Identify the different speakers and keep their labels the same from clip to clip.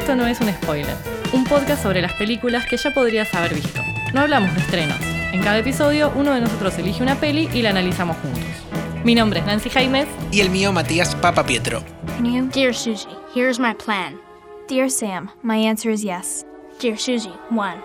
Speaker 1: Esto no es un spoiler, un podcast sobre las películas que ya podrías haber visto. No hablamos de estrenos. En cada episodio, uno de nosotros elige una peli y la analizamos juntos. Mi nombre es Nancy Jaimes.
Speaker 2: Y el mío, Matías Papa Pietro.
Speaker 3: Dear Susie, here's my plan.
Speaker 4: Dear Sam, my answer is yes.
Speaker 3: Dear Susie, one.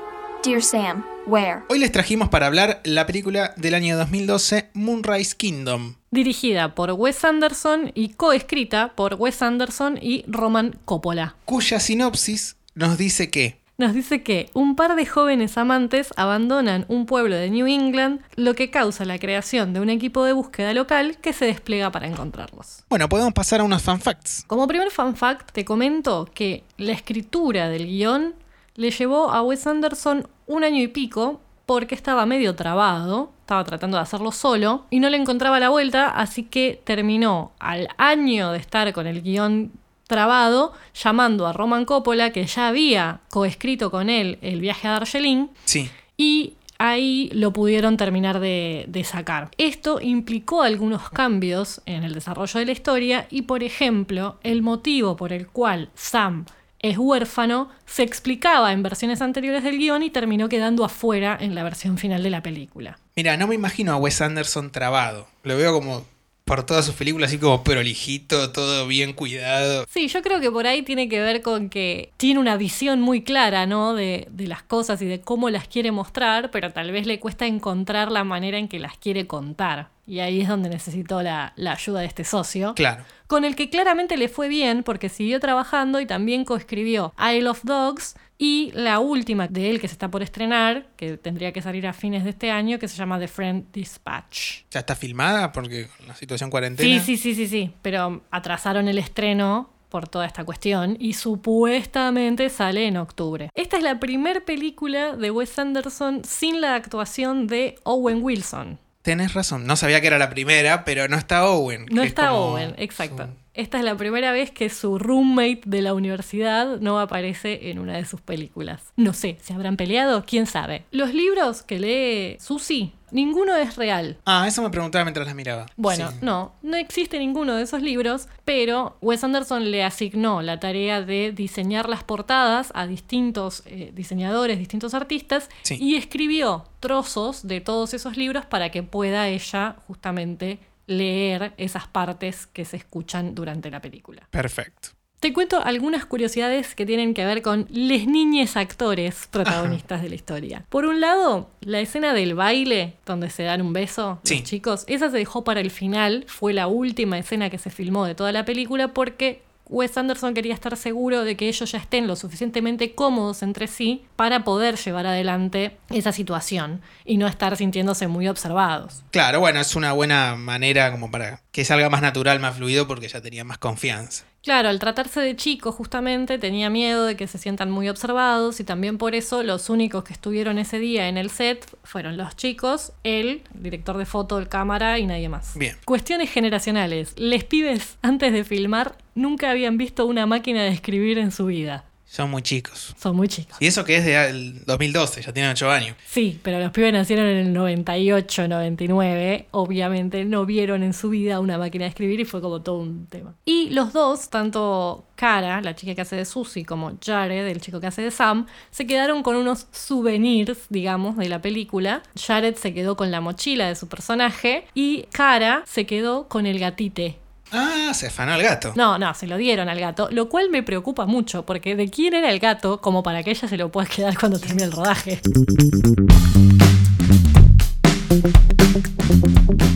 Speaker 4: Dear Sam, where?
Speaker 2: Hoy les trajimos para hablar la película del año 2012, Moonrise Kingdom.
Speaker 1: Dirigida por Wes Anderson y coescrita por Wes Anderson y Roman Coppola.
Speaker 2: Cuya sinopsis nos dice que
Speaker 1: nos dice que un par de jóvenes amantes abandonan un pueblo de New England, lo que causa la creación de un equipo de búsqueda local que se despliega para encontrarlos.
Speaker 2: Bueno, podemos pasar a unos fan facts.
Speaker 1: Como primer fan fact, te comento que la escritura del guion le llevó a Wes Anderson un año y pico porque estaba medio trabado, estaba tratando de hacerlo solo y no le encontraba la vuelta, así que terminó al año de estar con el guion trabado llamando a Roman Coppola, que ya había coescrito con él el viaje a Darjeeling.
Speaker 2: Sí.
Speaker 1: Y ahí lo pudieron terminar de, de, sacar. Esto implicó algunos cambios en el desarrollo de la historia y, por ejemplo, el motivo por el cual Sam es huérfano se explicaba en versiones anteriores del guion y terminó quedando afuera en la versión final de la película.
Speaker 2: Mira, no me imagino a Wes Anderson trabado. Lo veo como por todas sus películas, así como prolijito, todo bien cuidado.
Speaker 1: Sí, yo creo que por ahí tiene que ver con que tiene una visión muy clara, ¿no? De, de, las cosas y de cómo las quiere mostrar, pero tal vez le cuesta encontrar la manera en que las quiere contar. Y ahí es donde necesitó la, la ayuda de este socio.
Speaker 2: Claro.
Speaker 1: Con el que claramente le fue bien porque siguió trabajando y también coescribió Isle of Dogs y la última de él que se está por estrenar, que tendría que salir a fines de este año, que se llama The Friend Dispatch.
Speaker 2: ¿Ya está filmada? Porque la situación cuarentena.
Speaker 1: Sí, sí, sí, sí, sí. Pero atrasaron el estreno por toda esta cuestión y supuestamente sale en octubre. Esta es la primera película de Wes Anderson sin la actuación de Owen Wilson.
Speaker 2: Tenés razón, no sabía que era la primera, pero no está Owen.
Speaker 1: No está Owen, exacto. Su... Esta es la primera vez que su roommate de la universidad no aparece en una de sus películas. No sé, ¿se habrán peleado? ¿Quién sabe? Los libros que lee Susie, ninguno es real.
Speaker 2: Ah, eso me preguntaba mientras las miraba.
Speaker 1: Bueno,
Speaker 2: Sí.
Speaker 1: no, no existe ninguno de esos libros, pero Wes Anderson le asignó la tarea de diseñar las portadas a distintos eh, diseñadores, distintos artistas,
Speaker 2: Sí.
Speaker 1: y escribió trozos de todos esos libros para que pueda ella justamente leer esas partes que se escuchan durante la película.
Speaker 2: Perfecto.
Speaker 1: Te cuento algunas curiosidades que tienen que ver con les niñes actores protagonistas de la historia. Por un lado, la escena del baile, donde se dan un beso
Speaker 2: Sí.
Speaker 1: los chicos, esa se dejó para el final, fue la última escena que se filmó de toda la película porque Wes Anderson quería estar seguro de que ellos ya estén lo suficientemente cómodos entre sí para poder llevar adelante esa situación y no estar sintiéndose muy observados.
Speaker 2: Claro, bueno, es una buena manera como para que salga más natural, más fluido, porque ya tenía más confianza.
Speaker 1: Claro, al tratarse de chicos justamente tenía miedo de que se sientan muy observados y también por eso los únicos que estuvieron ese día en el set fueron los chicos, él, el director de foto, el cámara y nadie más.
Speaker 2: Bien.
Speaker 1: Cuestiones generacionales. Les pibes antes de filmar nunca habían visto una máquina de escribir en su vida.
Speaker 2: Son muy chicos.
Speaker 1: Son muy chicos.
Speaker 2: Y eso que es del 2012, ya tienen 8 años.
Speaker 1: Sí, pero los pibes nacieron en el 98, 99. Obviamente no vieron en su vida una máquina de escribir y fue como todo un tema. Y los dos, tanto Cara, la chica que hace de Susie, como Jared, el chico que hace de Sam, se quedaron con unos souvenirs, digamos, de la película. Jared se quedó con la mochila de su personaje y Cara se quedó con el gatite.
Speaker 2: Ah, se afanó el gato.
Speaker 1: No, no, se lo dieron al gato, lo cual me preocupa mucho, porque ¿de quién era el gato como para que ella se lo pueda quedar cuando termine el rodaje?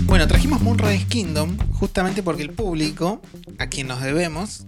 Speaker 2: Bueno, trajimos Moonrise Kingdom justamente porque el público, a quien nos debemos,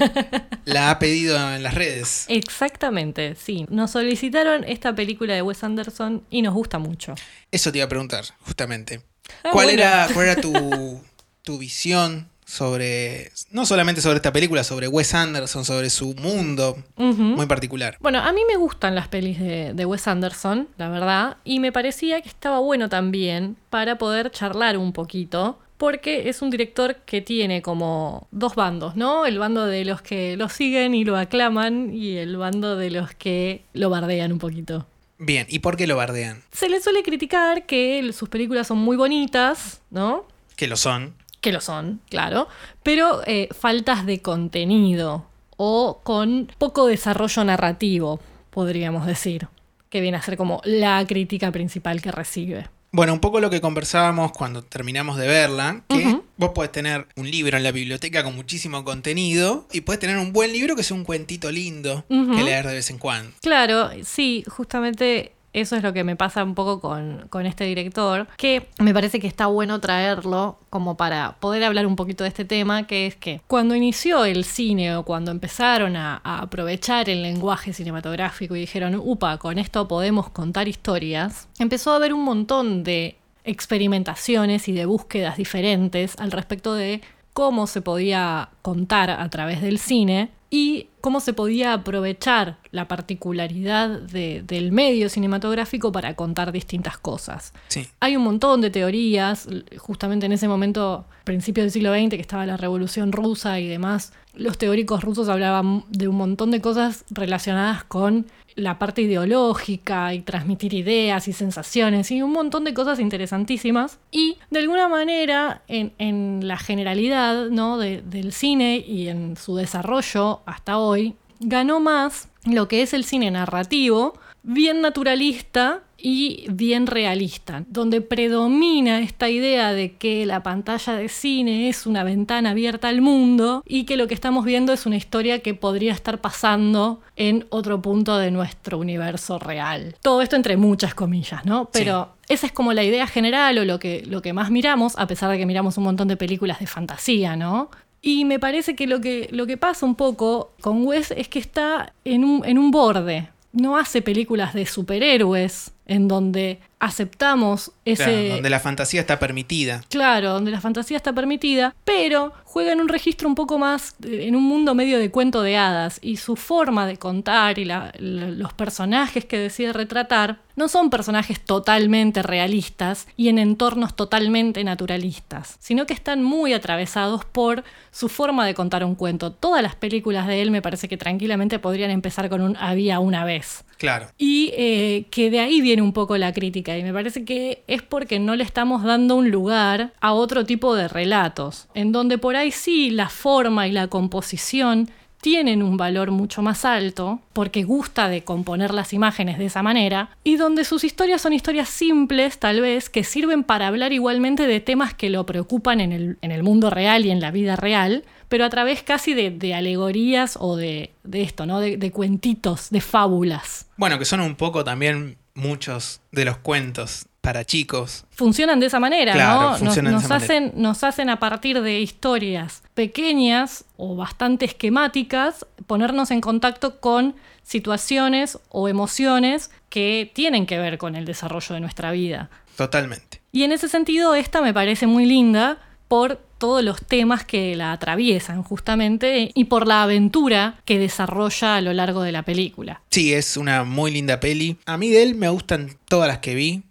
Speaker 2: la ha pedido en las redes.
Speaker 1: Exactamente, sí. Nos solicitaron esta película de Wes Anderson y nos gusta mucho.
Speaker 2: Eso te iba a preguntar, justamente.
Speaker 1: Ah,
Speaker 2: ¿Cuál,
Speaker 1: bueno.
Speaker 2: era, ¿Cuál era tu, tu visión sobre, no solamente sobre esta película, sobre Wes Anderson, sobre su mundo muy particular?
Speaker 1: Bueno, a mí me gustan las pelis de, de Wes Anderson, la verdad, y me parecía que estaba bueno también para poder charlar un poquito. Porque es un director que tiene como dos bandos, ¿no? El bando de los que lo siguen y lo aclaman y el bando de los que lo bardean un poquito.
Speaker 2: Bien, ¿y por qué lo bardean?
Speaker 1: Se le suele criticar que sus películas son muy bonitas, ¿no?
Speaker 2: Que lo son.
Speaker 1: Que lo son, claro, pero eh, faltas de contenido o con poco desarrollo narrativo, podríamos decir, que viene a ser como la crítica principal que recibe.
Speaker 2: Bueno, un poco lo que conversábamos cuando terminamos de verla, que vos podés tener un libro en la biblioteca con muchísimo contenido y podés tener un buen libro que sea un cuentito lindo que leer de vez en cuando.
Speaker 1: Claro, sí, justamente eso es lo que me pasa un poco con, con este director, que me parece que está bueno traerlo como para poder hablar un poquito de este tema, que es que cuando inició el cine o cuando empezaron a, a aprovechar el lenguaje cinematográfico y dijeron, upa, con esto podemos contar historias, empezó a haber un montón de experimentaciones y de búsquedas diferentes al respecto de cómo se podía contar a través del cine y cómo se podía aprovechar la particularidad de- del medio cinematográfico para contar distintas cosas.
Speaker 2: Sí.
Speaker 1: Hay un montón de teorías, justamente en ese momento, principio del siglo XX, que estaba la Revolución Rusa y demás, los teóricos rusos hablaban de un montón de cosas relacionadas con la parte ideológica y transmitir ideas y sensaciones y un montón de cosas interesantísimas. Y de alguna manera, en, en la generalidad ¿no? de- del cine y en su desarrollo hasta hoy, ganó más lo que es el cine narrativo, bien naturalista y bien realista, donde predomina esta idea de que la pantalla de cine es una ventana abierta al mundo y que lo que estamos viendo es una historia que podría estar pasando en otro punto de nuestro universo real. Todo esto entre muchas comillas, ¿no? Pero esa es como la idea general o lo que, lo que más miramos, a pesar de que miramos un montón de películas de fantasía, ¿no? Y me parece que lo que, lo que pasa un poco con Wes es que está en un, en un borde. No hace películas de superhéroes en donde aceptamos ese...
Speaker 2: Claro, donde la fantasía está permitida.
Speaker 1: Claro, donde la fantasía está permitida, pero juega en un registro un poco más, eh, en un mundo medio de cuento de hadas, y su forma de contar y la- los personajes que decide retratar no son personajes totalmente realistas y en entornos totalmente naturalistas, sino que están muy atravesados por su forma de contar un cuento. Todas las películas de él me parece que tranquilamente podrían empezar con un había una vez.
Speaker 2: Claro.
Speaker 1: Y eh, que de ahí viene un poco la crítica. Y me parece que es porque no le estamos dando un lugar a otro tipo de relatos. En donde por ahí sí la forma y la composición tienen un valor mucho más alto, porque gusta de componer las imágenes de esa manera, y donde sus historias son historias simples, tal vez, que sirven para hablar igualmente de temas que lo preocupan en el, en el mundo real y en la vida real, pero a través casi de, de alegorías o de, de esto, ¿no? De, de cuentitos, de fábulas.
Speaker 2: Bueno, que son un poco también muchos de los cuentos para chicos.
Speaker 1: funcionan de esa manera,
Speaker 2: Claro,
Speaker 1: ¿no? Nos,
Speaker 2: manera.
Speaker 1: hacen, nos hacen a partir de historias pequeñas o bastante esquemáticas ponernos en contacto con situaciones o emociones que tienen que ver con el desarrollo de nuestra vida.
Speaker 2: Totalmente.
Speaker 1: Y en ese sentido, esta me parece muy linda por todos los temas que la atraviesan justamente y por la aventura que desarrolla a lo largo de la película.
Speaker 2: Sí, es una muy linda peli. A mí de él me gustan todas las que vi.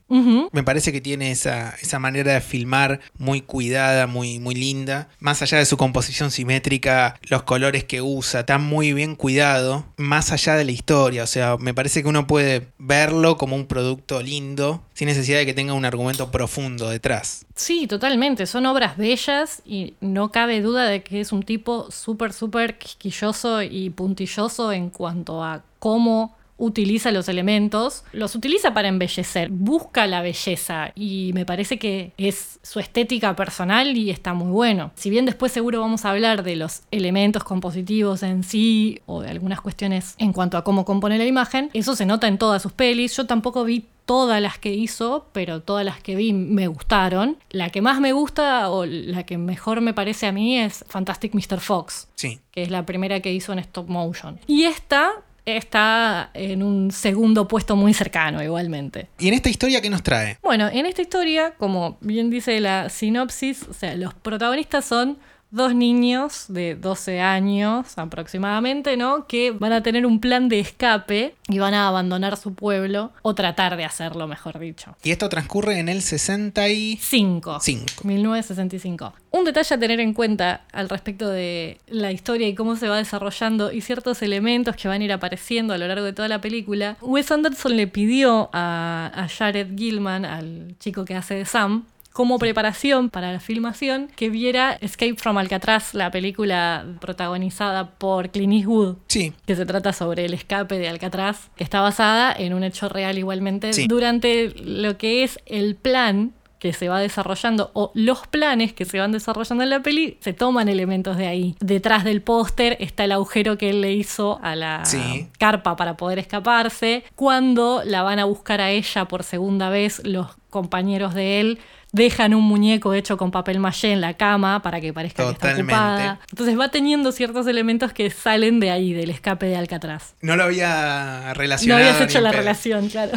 Speaker 2: Me parece que tiene esa, esa manera de filmar muy cuidada, muy, muy linda. Más allá de su composición simétrica, los colores que usa, está muy bien cuidado. Más allá de la historia, o sea, me parece que uno puede verlo como un producto lindo, sin necesidad de que tenga un argumento profundo detrás.
Speaker 1: Sí, totalmente. Son obras bellas y no cabe duda de que es un tipo súper, súper quisquilloso y puntilloso en cuanto a cómo utiliza los elementos. Los utiliza para embellecer, busca la belleza y me parece que es su estética personal y está muy bueno. Si bien después seguro vamos a hablar de los elementos compositivos en sí o de algunas cuestiones en cuanto a cómo compone la imagen, eso se nota en todas sus pelis. Yo tampoco vi todas las que hizo, pero todas las que vi me gustaron. La que más me gusta o la que mejor me parece a mí es Fantastic Mr. Fox,
Speaker 2: Sí.
Speaker 1: que es la primera que hizo en stop motion. Y esta está en un segundo puesto muy cercano igualmente.
Speaker 2: ¿Y en esta historia qué nos trae?
Speaker 1: Bueno, en esta historia, como bien dice la sinopsis, o sea, los protagonistas son dos niños de 12 años aproximadamente, ¿no? Que van a tener un plan de escape y van a abandonar su pueblo, o tratar de hacerlo, mejor dicho.
Speaker 2: Y esto transcurre en el 65.
Speaker 1: 5. 1965. Un detalle a tener en cuenta al respecto de la historia y cómo se va desarrollando y ciertos elementos que van a ir apareciendo a lo largo de toda la película. Wes Anderson le pidió a, a Jared Gilman, al chico que hace de Sam, como preparación para la filmación que viera Escape from Alcatraz, la película protagonizada por Clint Eastwood.
Speaker 2: Sí.
Speaker 1: Que se trata sobre el escape de Alcatraz, que está basada en un hecho real igualmente
Speaker 2: Sí.
Speaker 1: durante lo que es el plan que se va desarrollando o los planes que se van desarrollando en la peli se toman elementos de ahí. Detrás del póster está el agujero que él le hizo a la
Speaker 2: Sí.
Speaker 1: carpa para poder escaparse. Cuando la van a buscar a ella por segunda vez, los compañeros de él dejan un muñeco hecho con papel maché en la cama para que parezca que está
Speaker 2: Totalmente.
Speaker 1: ocupada. Entonces va teniendo ciertos elementos que salen de ahí, del escape de Alcatraz.
Speaker 2: No lo había
Speaker 1: No
Speaker 2: relacionado.
Speaker 1: habías
Speaker 2: ni
Speaker 1: hecho la
Speaker 2: pedo.
Speaker 1: relación, claro.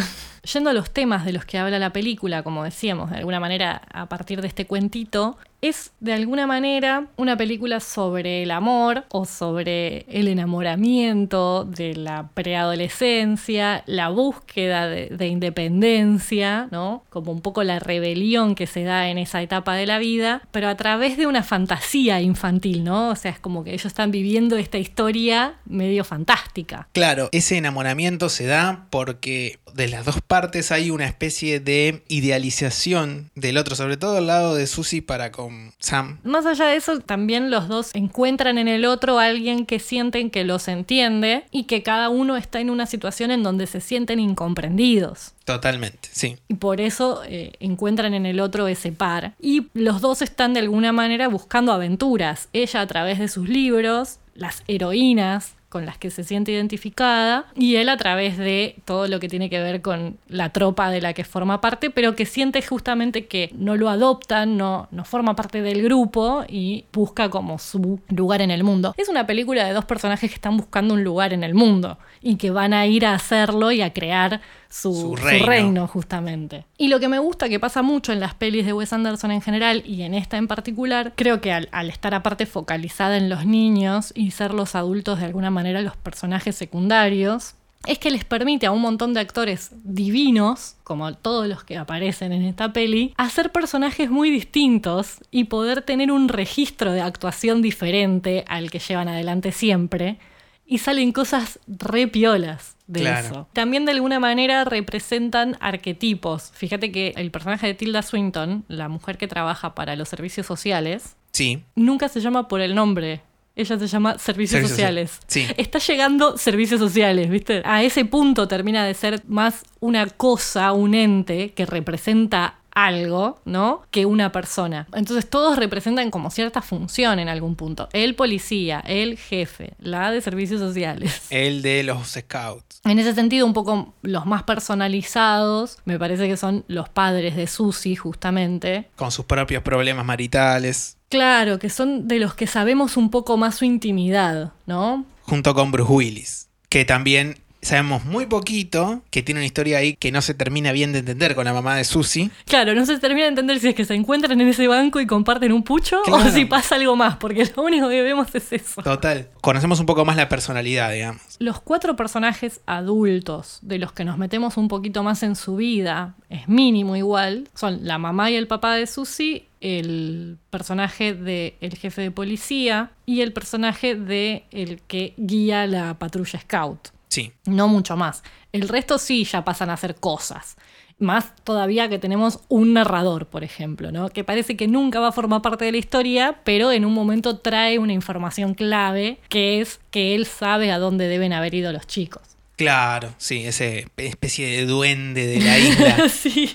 Speaker 1: Yendo a los temas de los que habla la película, como decíamos, de alguna manera a partir de este cuentito, es de alguna manera una película sobre el amor o sobre el enamoramiento de la preadolescencia, la búsqueda de, de independencia, ¿no? Como un poco la rebelión que se da en esa etapa de la vida, pero a través de una fantasía infantil, ¿no? O sea, es como que ellos están viviendo esta historia medio fantástica.
Speaker 2: Claro, ese enamoramiento se da porque de las dos partes hay una especie de idealización del otro, sobre todo al lado de Susie para con Sam.
Speaker 1: Más allá de eso, también los dos encuentran en el otro a alguien que sienten que los entiende y que cada uno está en una situación en donde se sienten incomprendidos.
Speaker 2: Totalmente, sí.
Speaker 1: Y por eso eh, encuentran en el otro ese par. Y los dos están de alguna manera buscando aventuras. Ella a través de sus libros, las heroínas con las que se siente identificada, y él a través de todo lo que tiene que ver con la tropa de la que forma parte, pero que siente justamente que no lo adoptan, no, no forma parte del grupo y busca como su lugar en el mundo. Es una película de dos personajes que están buscando un lugar en el mundo y que van a ir a hacerlo y a crear su,
Speaker 2: Su
Speaker 1: su
Speaker 2: reino.
Speaker 1: reino, justamente. Y lo que me gusta que pasa mucho en las pelis de Wes Anderson en general y en esta en particular, creo que al, al estar aparte focalizada en los niños y ser los adultos de alguna manera los personajes secundarios, es que les permite a un montón de actores divinos, como todos los que aparecen en esta peli, hacer personajes muy distintos y poder tener un registro de actuación diferente al que llevan adelante siempre. Y salen cosas re piolas de
Speaker 2: Claro.
Speaker 1: eso. También de alguna manera representan arquetipos. Fíjate que el personaje de Tilda Swinton, la mujer que trabaja para los servicios sociales,
Speaker 2: Sí.
Speaker 1: nunca se llama por el nombre. Ella se llama Servicios
Speaker 2: Servicios
Speaker 1: Sociales.
Speaker 2: Sí.
Speaker 1: Está llegando Servicios Sociales, ¿viste? A ese punto termina de ser más una cosa, un ente que representa algo, ¿no? Que una persona. Entonces todos representan como cierta función en algún punto. El policía, el jefe, la de servicios sociales.
Speaker 2: El de los Scouts.
Speaker 1: En ese sentido, un poco los más personalizados, me parece que son los padres de Susie, justamente.
Speaker 2: Con sus propios problemas maritales.
Speaker 1: Claro, que son de los que sabemos un poco más su intimidad, ¿no?
Speaker 2: Junto con Bruce Willis. Que también sabemos muy poquito. Que tiene una historia ahí que no se termina bien de entender con la mamá de Susie.
Speaker 1: Claro, no se termina de entender si es que se encuentran en ese banco y comparten un pucho
Speaker 2: Claro.
Speaker 1: o si pasa algo más, porque lo único que vemos es eso.
Speaker 2: Total. Conocemos un poco más la personalidad, digamos.
Speaker 1: Los cuatro personajes adultos de los que nos metemos un poquito más en su vida, es mínimo igual, son la mamá y el papá de Susie, el personaje del jefe de policía y el personaje de el que guía la patrulla scout.
Speaker 2: Sí.
Speaker 1: No mucho más. El resto sí ya pasan a hacer cosas. Más todavía que tenemos un narrador, por ejemplo, ¿no? Que parece que nunca va a formar parte de la historia, pero en un momento trae una información clave, que es que él sabe a dónde deben haber ido los chicos.
Speaker 2: Claro, sí, ese especie de duende de la isla.
Speaker 1: sí.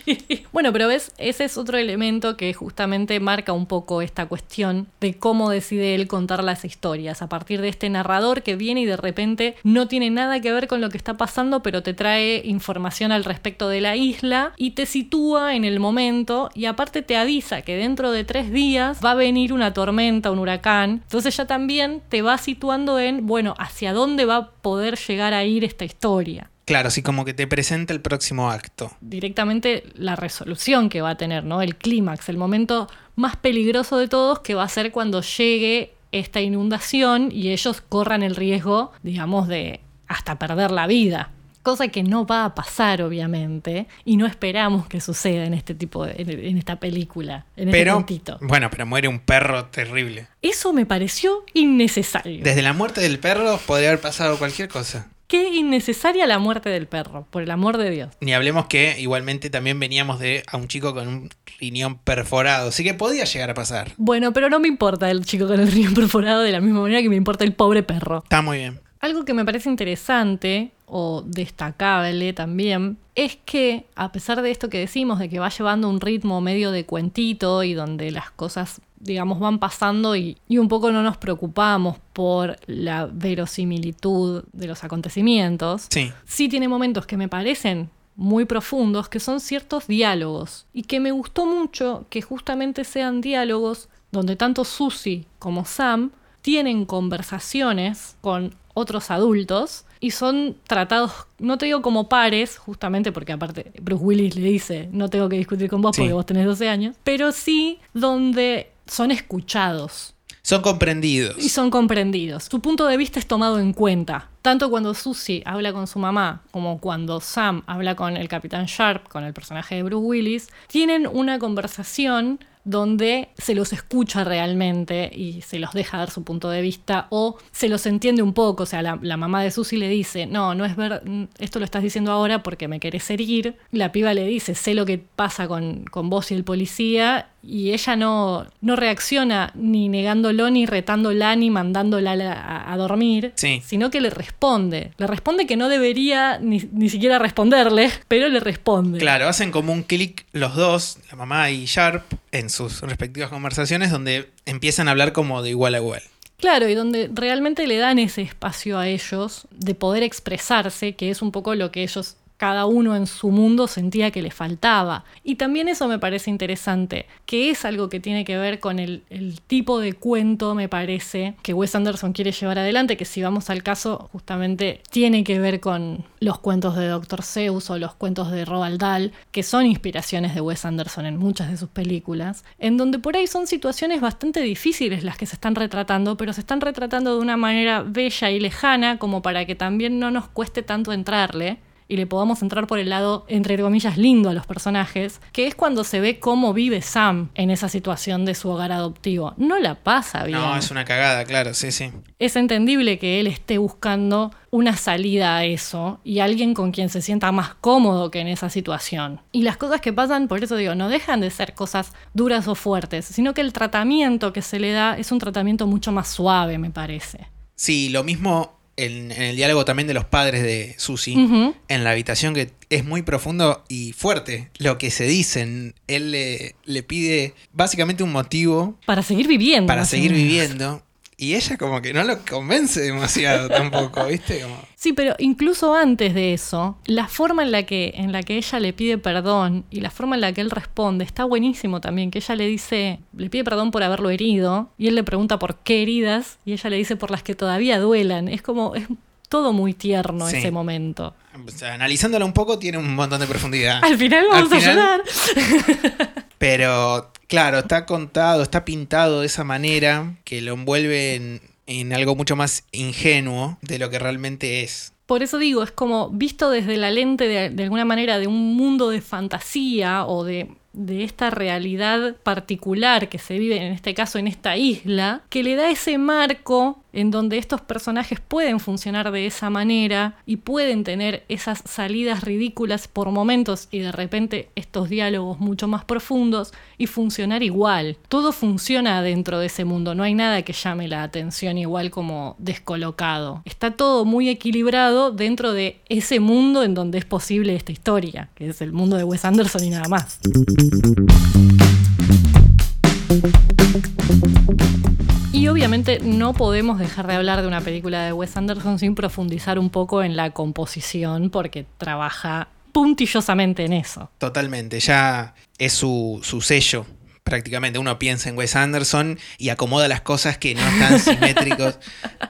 Speaker 1: Bueno, pero ves, ese es otro elemento que justamente marca un poco esta cuestión de cómo decide él contar las historias. A partir de este narrador que viene y de repente no tiene nada que ver con lo que está pasando, pero te trae información al respecto de la isla y te sitúa en el momento y aparte te avisa que dentro de tres días va a venir una tormenta, un huracán. Entonces ya también te va situando en, bueno, hacia dónde va a poder llegar a ir esta historia
Speaker 2: Claro, sí, como que te presenta el próximo acto.
Speaker 1: directamente la resolución que va a tener, ¿no? El clímax, el momento más peligroso de todos que va a ser cuando llegue esta inundación y ellos corran el riesgo, digamos, de hasta perder la vida. Cosa que no va a pasar, obviamente, y no esperamos que suceda en este tipo de, en, en esta película, en este
Speaker 2: Pero,
Speaker 1: puntito.
Speaker 2: bueno, pero muere un perro terrible.
Speaker 1: Eso me pareció innecesario.
Speaker 2: Desde la muerte del perro podría haber pasado cualquier cosa.
Speaker 1: Qué innecesaria la muerte del perro, por el amor de Dios.
Speaker 2: Ni hablemos que igualmente también veníamos de a un chico con un riñón perforado, así que podía llegar a pasar.
Speaker 1: Bueno, pero no me importa el chico con el riñón perforado de la misma manera que me importa el pobre perro.
Speaker 2: Está muy bien.
Speaker 1: Algo que me parece interesante o destacable también es que a pesar de esto que decimos, de que va llevando un ritmo medio de cuentito y donde las cosas, digamos, van pasando y, y un poco no nos preocupamos por la verosimilitud de los acontecimientos,
Speaker 2: Sí.
Speaker 1: sí tiene momentos que me parecen muy profundos, que son ciertos diálogos. Y que me gustó mucho que justamente sean diálogos donde tanto Susie como Sam tienen conversaciones con otros adultos y son tratados, no te digo como pares, justamente porque aparte Bruce Willis le dice, no tengo que discutir con vos
Speaker 2: Sí.
Speaker 1: porque vos tenés 12 años, pero sí donde son escuchados
Speaker 2: Son comprendidos.
Speaker 1: y son comprendidos. Su punto de vista es tomado en cuenta. Tanto cuando Susie habla con su mamá como cuando Sam habla con el Capitán Sharp, con el personaje de Bruce Willis, tienen una conversación donde se los escucha realmente y se los deja dar su punto de vista o se los entiende un poco. O sea, la, la mamá de Susie le dice, no, no es ver, esto lo estás diciendo ahora porque me querés herir. La piba le dice, sé lo que pasa con, con vos y el policía y ella no, no reacciona ni negándolo, ni retándola, ni mandándola a, a- a dormir,
Speaker 2: Sí.
Speaker 1: sino que le responde. Le responde que no debería ni, ni siquiera responderle, pero le responde.
Speaker 2: Claro, hacen como un clic los dos, la mamá y Sharp, en sus respectivas conversaciones, donde empiezan a hablar como de igual a igual.
Speaker 1: Claro, y donde realmente le dan ese espacio a ellos de poder expresarse, que es un poco lo que ellos, cada uno en su mundo, sentía que le faltaba. Y también eso me parece interesante, que es algo que tiene que ver con el, tipo de cuento, me parece, que Wes Anderson quiere llevar adelante, que si vamos al caso, justamente tiene que ver con los cuentos de Dr. Seuss o los cuentos de Roald Dahl, que son inspiraciones de Wes Anderson en muchas de sus películas, en donde por ahí son situaciones bastante difíciles las que se están retratando, pero se están retratando de una manera bella y lejana como para que también no nos cueste tanto entrarle y le podamos entrar por el lado, entre comillas, lindo a los personajes, que es cuando se ve cómo vive Sam en esa situación de su hogar adoptivo. No la pasa bien.
Speaker 2: No, es una cagada, claro, sí, sí.
Speaker 1: Es entendible que él esté buscando una salida a eso y alguien con quien se sienta más cómodo que en esa situación. Y las cosas que pasan, por eso digo, no dejan de ser cosas duras o fuertes, sino que el tratamiento que se le da es un tratamiento mucho más suave, me parece.
Speaker 2: Sí, lo mismo en, en el diálogo también de los padres de Susie,
Speaker 1: Ujú.
Speaker 2: en la habitación, que es muy profundo y fuerte lo que se dicen. Él le, le pide básicamente un motivo
Speaker 1: Para seguir viviendo.
Speaker 2: para seguir viviendo. Y ella como que no lo convence demasiado tampoco, ¿viste? Como,
Speaker 1: Sí, pero incluso antes de eso, la forma en la que en la que ella le pide perdón y la forma en la que él responde está buenísimo también, que ella le dice, le pide perdón por haberlo herido y él le pregunta por qué heridas y ella le dice por las que todavía duelan. Es como es todo muy tierno
Speaker 2: Sí.
Speaker 1: ese momento.
Speaker 2: o sea, analizándolo un poco tiene un montón de profundidad.
Speaker 1: Al final
Speaker 2: Al
Speaker 1: vamos a llorar.
Speaker 2: Pero claro, está contado, está pintado de esa manera que lo envuelve en, en algo mucho más ingenuo de lo que realmente es.
Speaker 1: Por eso digo, es como visto desde la lente de, de alguna manera de un mundo de fantasía o de, de esta realidad particular que se vive, en este caso, en esta isla, que le da ese marco en donde estos personajes pueden funcionar de esa manera y pueden tener esas salidas ridículas por momentos y de repente estos diálogos mucho más profundos y funcionar igual. Todo funciona dentro de ese mundo, no hay nada que llame la atención igual como descolocado. Está todo muy equilibrado dentro de ese mundo en donde es posible esta historia, que es el mundo de Wes Anderson y nada más. Obviamente no podemos dejar de hablar de una película de Wes Anderson sin profundizar un poco en la composición, porque trabaja puntillosamente en eso.
Speaker 2: Totalmente, ya es su, su sello. Prácticamente uno piensa en Wes Anderson y acomoda las cosas que no están simétricos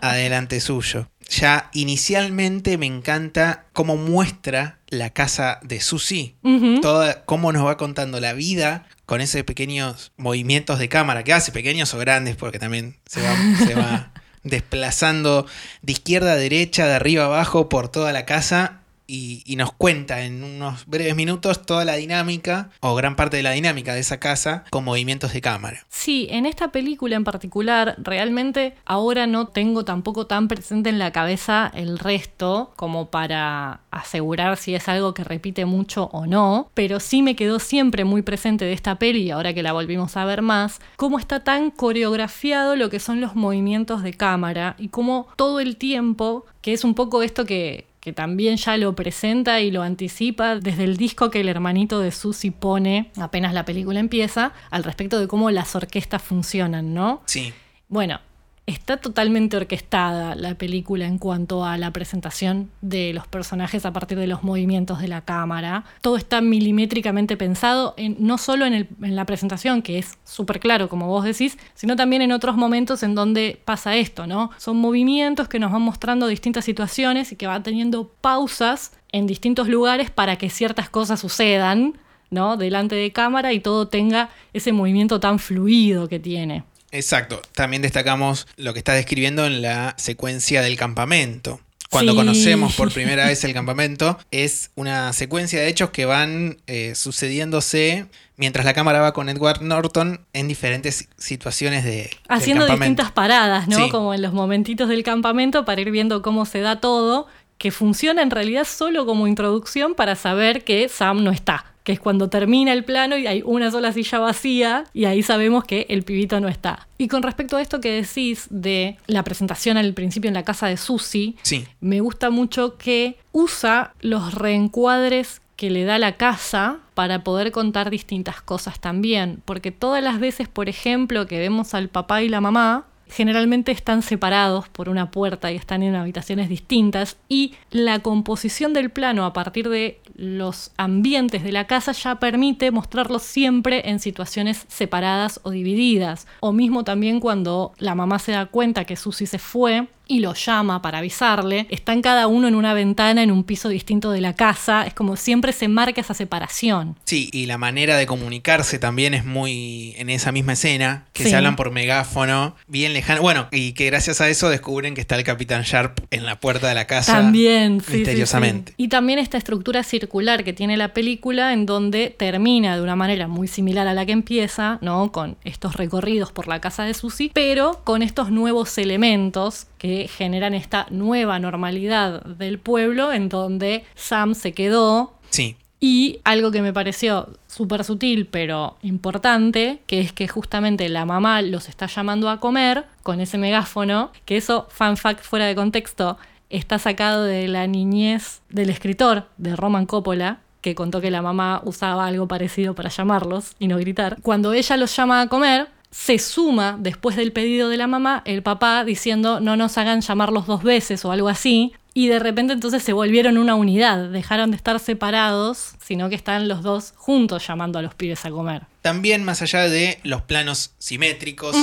Speaker 2: adelante suyo. Ya inicialmente me encanta cómo muestra la casa de Susie. Toda, cómo nos va contando la vida con esos pequeños movimientos de cámara que hace, pequeños o grandes, porque también se va, se va desplazando de izquierda a derecha, de arriba a abajo, por toda la casa. Y, nos cuenta en unos breves minutos toda la dinámica o gran parte de la dinámica de esa casa con movimientos de cámara.
Speaker 1: Sí, en esta película en particular, realmente ahora no tengo tampoco tan presente en la cabeza el resto como para asegurar si es algo que repite mucho o no, pero sí me quedó siempre muy presente de esta peli, ahora que la volvimos a ver más, cómo está tan coreografiado lo que son los movimientos de cámara y cómo todo el tiempo, que es un poco esto que, que también ya lo presenta y lo anticipa desde el disco que el hermanito de Susie pone apenas la película empieza, al respecto de cómo las orquestas funcionan, ¿no?
Speaker 2: Sí.
Speaker 1: Bueno, está totalmente orquestada la película en cuanto a la presentación de los personajes a partir de los movimientos de la cámara. Todo está milimétricamente pensado, en, no solo en, en la presentación, que es súper claro, como vos decís, sino también en otros momentos en donde pasa esto, ¿no? Son movimientos que nos van mostrando distintas situaciones y que van teniendo pausas en distintos lugares para que ciertas cosas sucedan. ¿no? delante de cámara y todo tenga ese movimiento tan fluido que tiene.
Speaker 2: Exacto. También destacamos lo que está describiendo en la secuencia del campamento. Cuando
Speaker 1: Sí.
Speaker 2: conocemos por primera vez el campamento, es una secuencia de hechos que van eh, sucediéndose mientras la cámara va con Edward Norton en diferentes situaciones de, del
Speaker 1: haciendo
Speaker 2: campamento.
Speaker 1: distintas paradas, ¿no?
Speaker 2: Sí.
Speaker 1: Como en los momentitos del campamento para ir viendo cómo se da todo, que funciona en realidad solo como introducción para saber que Sam no está, que es cuando termina el plano y hay una sola silla vacía y ahí sabemos que el pibito no está. Y con respecto a esto que decís de la presentación al principio en la casa de Susie,
Speaker 2: Sí,
Speaker 1: me gusta mucho que usa los reencuadres que le da la casa para poder contar distintas cosas también. Porque todas las veces, por ejemplo, que vemos al papá y la mamá, generalmente están separados por una puerta y están en habitaciones distintas y la composición del plano a partir de los ambientes de la casa ya permite mostrarlos siempre en situaciones separadas o divididas. O mismo también cuando la mamá se da cuenta que Susie se fue y lo llama para avisarle, están cada uno en una ventana en un piso distinto de la casa, es como siempre se marca esa separación.
Speaker 2: sí, y la manera de comunicarse también es muy en esa misma escena, que
Speaker 1: Sí.
Speaker 2: se hablan por megáfono, bien lejano. Bueno, y que gracias a eso descubren que está el Capitán Sharp en la puerta de la casa.
Speaker 1: También, sí, sí,
Speaker 2: misteriosamente.
Speaker 1: sí. Y también esta estructura circular que tiene la película en donde termina de una manera muy similar a la que empieza, ¿no? Con estos recorridos por la casa de Susie, pero con estos nuevos elementos que generan esta nueva normalidad del pueblo en donde Sam se quedó
Speaker 2: Sí,
Speaker 1: y algo que me pareció súper sutil pero importante, que es que justamente la mamá los está llamando a comer con ese megáfono, que eso, fan fact fuera de contexto, está sacado de la niñez del escritor de Roman Coppola, que contó que la mamá usaba algo parecido para llamarlos y no gritar. Cuando ella los llama a comer, se suma después del pedido de la mamá el papá diciendo no nos hagan llamarlos dos veces o algo así. Y de repente entonces se volvieron una unidad, dejaron de estar separados, sino que están los dos juntos llamando a los pibes a comer.
Speaker 2: También más allá de los planos simétricos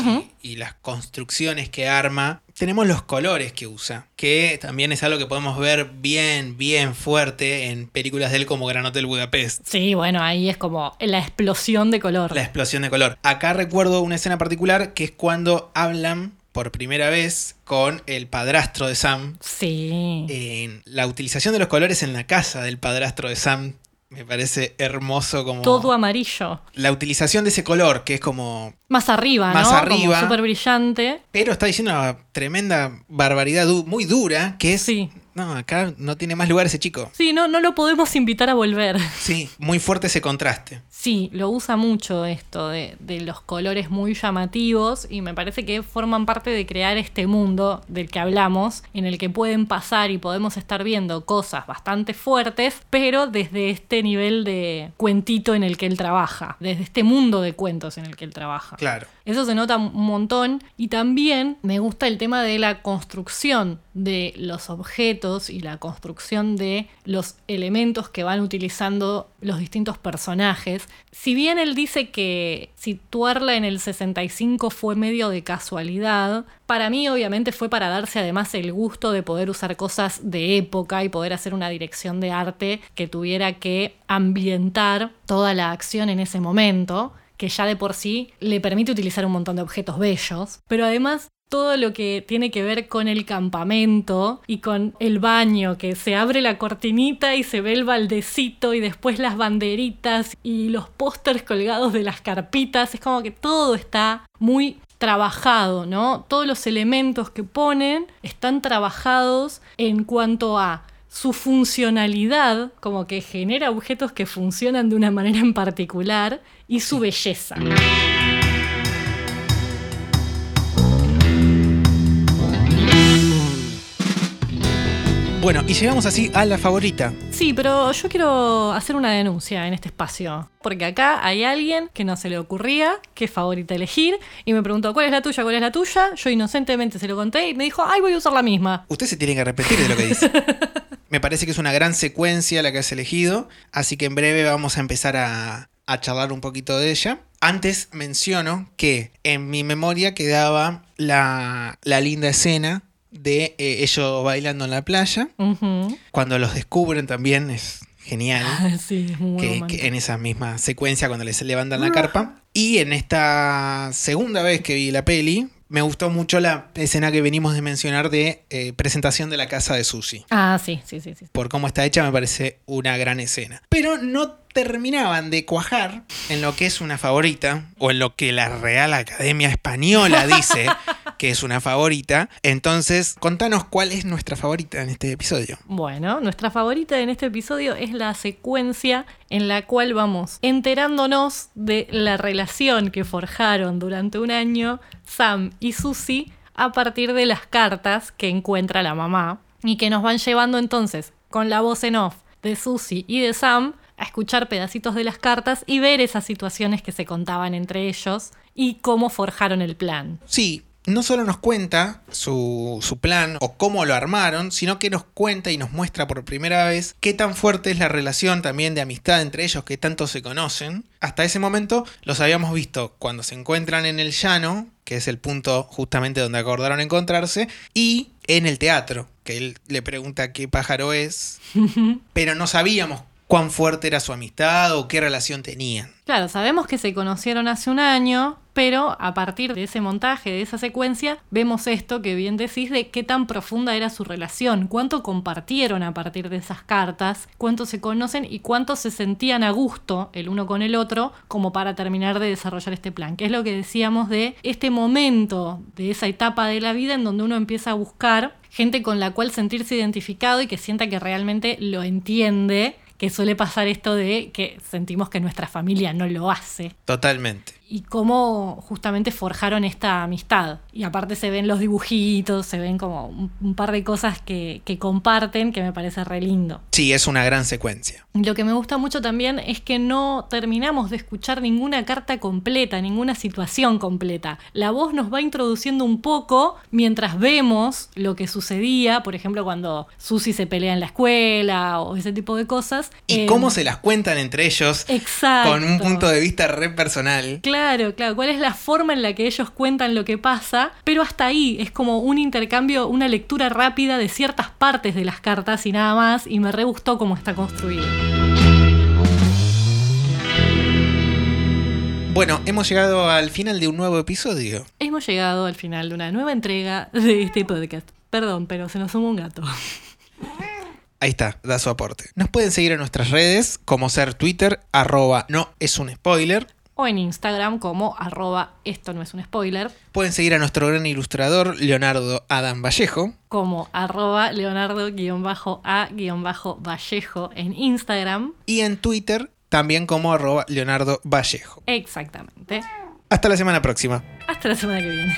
Speaker 2: y- y, las construcciones que arma, tenemos los colores que usa, que también es algo que podemos ver bien, bien fuerte en películas de él como Gran Hotel Budapest.
Speaker 1: Sí, bueno, ahí es como la explosión de color.
Speaker 2: La explosión de color. Acá recuerdo una escena particular que es cuando hablan por primera vez con el padrastro de Sam.
Speaker 1: Sí.
Speaker 2: En la utilización de los colores en la casa del padrastro de Sam me parece hermoso como...
Speaker 1: Todo amarillo.
Speaker 2: La utilización de ese color, que es como
Speaker 1: Más arriba,
Speaker 2: Más
Speaker 1: ¿no?
Speaker 2: arriba.
Speaker 1: Súper brillante.
Speaker 2: Pero está diciendo una tremenda barbaridad du- muy dura, que es...
Speaker 1: Sí.
Speaker 2: No, acá no tiene más lugar ese chico.
Speaker 1: Sí, no, no lo podemos invitar a volver.
Speaker 2: Sí, muy fuerte ese contraste.
Speaker 1: Sí, lo usa mucho esto de, de los colores muy llamativos y me parece que forman parte de crear este mundo del que hablamos, en el que pueden pasar y podemos estar viendo cosas bastante fuertes, pero desde este nivel de cuentito en el que él trabaja, desde este mundo de cuentos en el que él trabaja.
Speaker 2: Claro.
Speaker 1: Eso se nota un montón y también me gusta el tema de la construcción de los objetos y la construcción de los elementos que van utilizando los distintos personajes. Si bien él dice que situarla en el 65 fue medio de casualidad, para mí obviamente fue para darse además el gusto de poder usar cosas de época y poder hacer una dirección de arte que tuviera que ambientar toda la acción en ese momento que ya de por sí le permite utilizar un montón de objetos bellos, pero además todo lo que tiene que ver con el campamento y con el baño, que se abre la cortinita y se ve el baldecito y después las banderitas y los pósters colgados de las carpitas, es como que todo está muy trabajado, ¿no? Todos los elementos que ponen están trabajados en cuanto a su funcionalidad, como que genera objetos que funcionan de una manera en particular, y su belleza.
Speaker 2: Bueno, y llegamos así a la favorita.
Speaker 1: Sí, pero yo quiero hacer una denuncia en este espacio. Porque acá hay alguien que no se le ocurría qué favorita elegir y me preguntó cuál es la tuya, cuál es la tuya. Yo inocentemente se lo conté y me dijo, ay, voy a usar la misma.
Speaker 2: Usted se tiene que arrepentir de lo que dice. Me parece que es una gran secuencia la que has elegido, así que en breve vamos a empezar a, a charlar un poquito de ella. Antes menciono que en mi memoria quedaba la, la linda escena de eh, ellos bailando en la playa. Cuando los descubren también es genial.
Speaker 1: sí, muy
Speaker 2: que, en esa misma secuencia cuando les levantan la carpa. Y en esta segunda vez que vi la peli, me gustó mucho la escena que venimos de mencionar de eh, presentación de la casa de Susie.
Speaker 1: Ah, sí, sí, sí, sí.
Speaker 2: Por cómo está hecha me parece una gran escena. Pero no terminaban de cuajar en lo que es una favorita, o en lo que la Real Academia Española dice que es una favorita. Entonces, contanos cuál es nuestra favorita en este episodio.
Speaker 1: Bueno, nuestra favorita en este episodio es la secuencia en la cual vamos enterándonos de la relación que forjaron durante un año Sam y Susie a partir de las cartas que encuentra la mamá y que nos van llevando entonces con la voz en off de Susie y de Sam a escuchar pedacitos de las cartas y ver esas situaciones que se contaban entre ellos y cómo forjaron el plan.
Speaker 2: Sí, no solo nos cuenta su, su plan o cómo lo armaron, sino que nos cuenta y nos muestra por primera vez qué tan fuerte es la relación también de amistad entre ellos que tanto se conocen. Hasta ese momento los habíamos visto cuando se encuentran en el llano, que es el punto justamente donde acordaron encontrarse, y en el teatro, que él le pregunta qué pájaro es, pero no sabíamos cuán fuerte era su amistad o qué relación tenían.
Speaker 1: Claro, sabemos que se conocieron hace un año, pero a partir de ese montaje, de esa secuencia, vemos esto que bien decís de qué tan profunda era su relación, cuánto compartieron a partir de esas cartas, cuánto se conocen y cuánto se sentían a gusto el uno con el otro como para terminar de desarrollar este plan, que es lo que decíamos de este momento, de esa etapa de la vida en donde uno empieza a buscar gente con la cual sentirse identificado y que sienta que realmente lo entiende que suele pasar esto de que sentimos que nuestra familia no lo hace
Speaker 2: Totalmente.
Speaker 1: Y cómo justamente forjaron esta amistad. Y aparte se ven los dibujitos, se ven como un, un par de cosas que, que comparten que me parece re lindo.
Speaker 2: Sí, es una gran secuencia.
Speaker 1: Lo que me gusta mucho también es que no terminamos de escuchar ninguna carta completa, ninguna situación completa. La voz nos va introduciendo un poco mientras vemos lo que sucedía, por ejemplo, cuando Susi se pelea en la escuela o ese tipo de cosas.
Speaker 2: Y
Speaker 1: Eh,
Speaker 2: cómo se las cuentan entre ellos
Speaker 1: Exacto.
Speaker 2: con un punto de vista re personal.
Speaker 1: Claro, claro. ¿Cuál es la forma en la que ellos cuentan lo que pasa? Pero hasta ahí es como un intercambio, una lectura rápida de ciertas partes de las cartas y nada más. Y me re gustó cómo está construido.
Speaker 2: Bueno, hemos llegado al final de un nuevo episodio.
Speaker 1: Hemos llegado al final de una nueva entrega de este podcast. Perdón, pero se nos suma un gato.
Speaker 2: Ahí está, da su aporte. Nos pueden seguir en nuestras redes, como ser Twitter, arroba no es un spoiler.
Speaker 1: O en Instagram como arroba esto no es un spoiler.
Speaker 2: Pueden seguir a nuestro gran ilustrador, Leonardo Adam Vallejo.
Speaker 1: Como arroba leonardo-a-vallejo en Instagram.
Speaker 2: Y en Twitter, también como arroba Leonardo Vallejo.
Speaker 1: Exactamente.
Speaker 2: Hasta la semana próxima.
Speaker 1: Hasta la semana que viene.